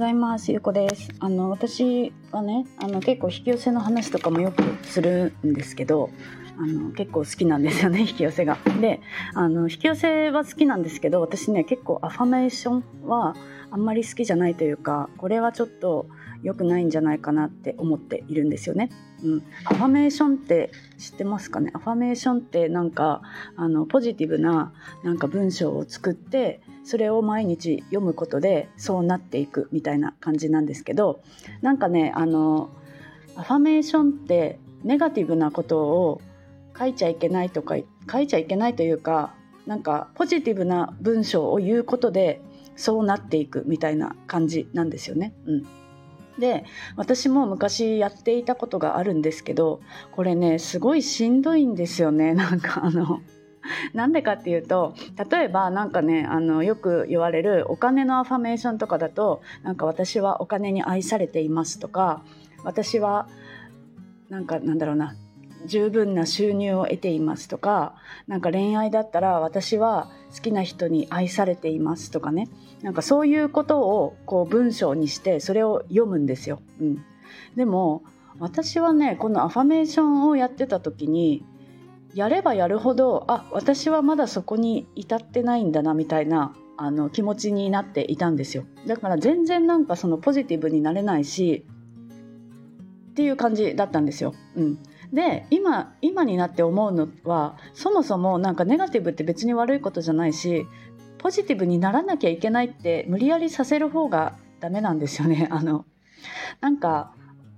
ざいます。ゆうこです。あの私はね、あの結構引き寄せの話とかもよくするんですけど、あの結構好きなんですよね 引き寄せが。で、あの引き寄せは好きなんですけど、私ね結構アファメーションはあんまり好きじゃないというか、これはちょっと良くないんじゃないかなって思っているんですよね。うん、アファメーションって知ってますかね？アファメーションってなんかあのポジティブななんか文章を作ってそれを毎日読むことでそうなっていくみたいな感じなんですけどなんかねあのアファメーションってネガティブなことを書いちゃいけないとか書いちゃいけないというかなんかポジティブな文章を言うことでそうなっていくみたいな感じなんですよね。うん、で私も昔やっていたことがあるんですけどこれねすごいしんどいんですよね なんかあのなんでかっていうと例えばなんかねあのよく言われるお金のアファメーションとかだとなんか私はお金に愛されていますとか私はなんかなんだろうな十分な収入を得ていますとかなんか恋愛だったら私は好きな人に愛されていますとかねなんかそういうことをこう文章にしてそれを読むんですよ。うん、でも私はねこのアファメーションをやってた時にやればやるほどあ私はまだそこに至ってないんだなみたいなあの気持ちになっていたんですよだから全然なんかそのポジティブになれないしっていう感じだったんですよ。うん、で今今になって思うのはそもそもなんかネガティブって別に悪いことじゃないしポジティブにならなきゃいけないって無理やりさせる方がダメなんですよね。あのなんか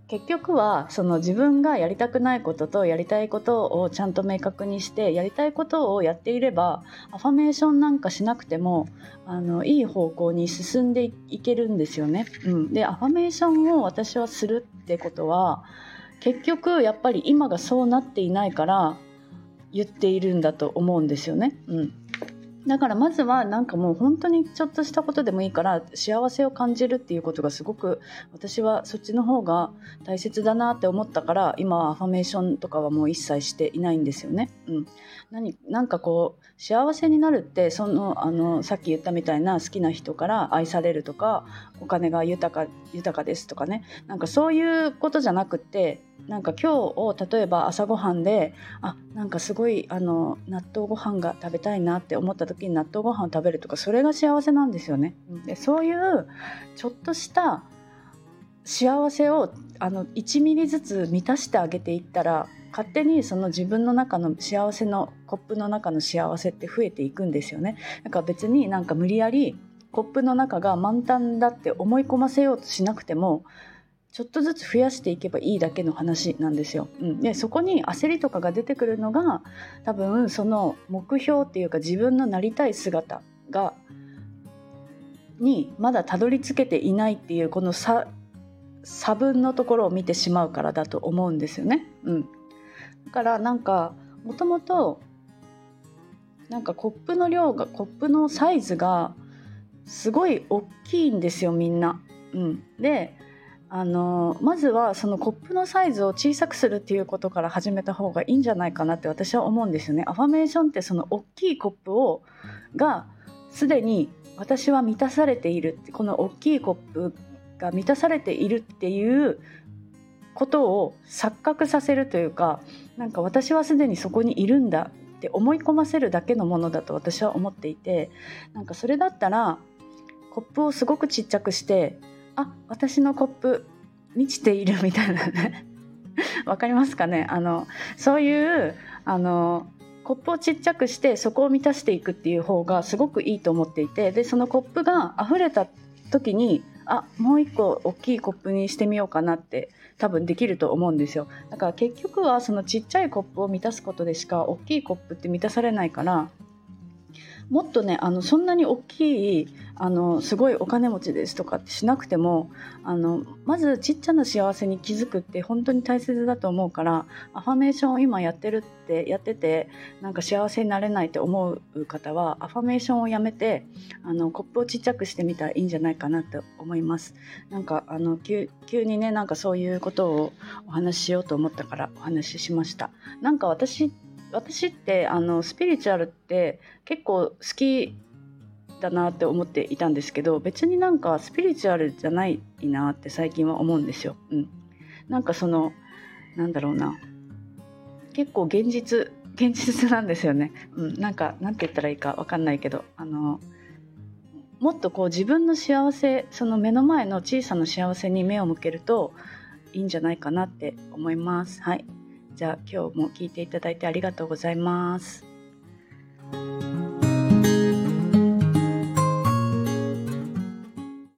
結局はその自分がやりたくないこととやりたいことをちゃんと明確にしてやりたいことをやっていればアファメーションなんかしなくてもあのいい方向に進んでいけるんですよね。うん、でアファメーションを私はするってことは結局やっぱり今がそうなっていないから言っているんだと思うんですよね。うんだからまずはなんかもう本当にちょっとしたことでもいいから幸せを感じるっていうことがすごく私はそっちの方が大切だなって思ったから今はアファメーションとかはもう一切していないんですよね。うん、何なんかこう幸せになるってそのあのさっき言ったみたいな好きな人から愛されるとかお金が豊か豊かですとかねなんかそういうことじゃなくってなんか今日を例えば朝ごはんであなんかすごいあの納豆ご飯が食べたいなって思った時に納豆ご飯を食べるとかそれが幸せなんですよね。でそういうちょっとした幸せをあの1ミリずつ満たしてあげていったら勝手にその自分の中の幸せのコップの中の幸せって増えていくんですよね。だから別になんか無理やりコップの中が満タンだって思い込ませようとしなくてもちょっとずつ増やしていけばいいだけの話なんですよ。うん、でそこに焦りとかが出てくるのが多分その目標っていうか自分のなりたい姿がにまだたどり着けていないっていうこの差差分のところを見てしまうからだと思うんですよね。うん、だからなんかもともとなんかコップの量がコップのサイズがすごい大きいんですよみんな。うん、であのまずはそのコップのサイズを小さくするっていうことから始めた方がいいんじゃないかなって私は思うんですよね。アファメーションってその大きいコップをがすでに私は満たされているこの大きいコップが満たされているっていうことを錯覚させるというかなんか私はすでにそこにいるんだって思い込ませるだけのものだと私は思っていてなんかそれだったらコップをすごくちっちゃくしてあ私のコップ満ちているみたいなね。わかりますかね？あのそういうあのコップをちっちゃくしてそこを満たしていくっていう方がすごくいいと思っていてでそのコップが溢れた時にあもう一個大きいコップにしてみようかなって多分できると思うんですよ。だから結局はそのちっちゃいコップを満たすことでしか大きいコップって満たされないからもっとねあのそんなに大きいあのすごいお金持ちですとかってしなくてもあのまずちっちゃな幸せに気づくって本当に大切だと思うからアファメーションを今やってるってやっててなんか幸せになれないって思う方はアファメーションをやめてあのコップをちっちゃくしてみたらいいんじゃないかなと思います。なんかあの急にねなんかそういうことをお話ししようと思ったからお話ししました。なんか私私ってあのスピリチュアルって結構好きだなって思っていたんですけど別になんかスピリチュアルじゃないなって最近は思うんですよ。うん、なんかそのなんだろうな結構現実現実なんですよね。うん、なんかなんて言ったらいいかわかんないけどあのもっとこう自分の幸せその目の前の小さな幸せに目を向けるといいんじゃないかなって思います。はい。じゃあ今日も聞いていただいてありがとうございます。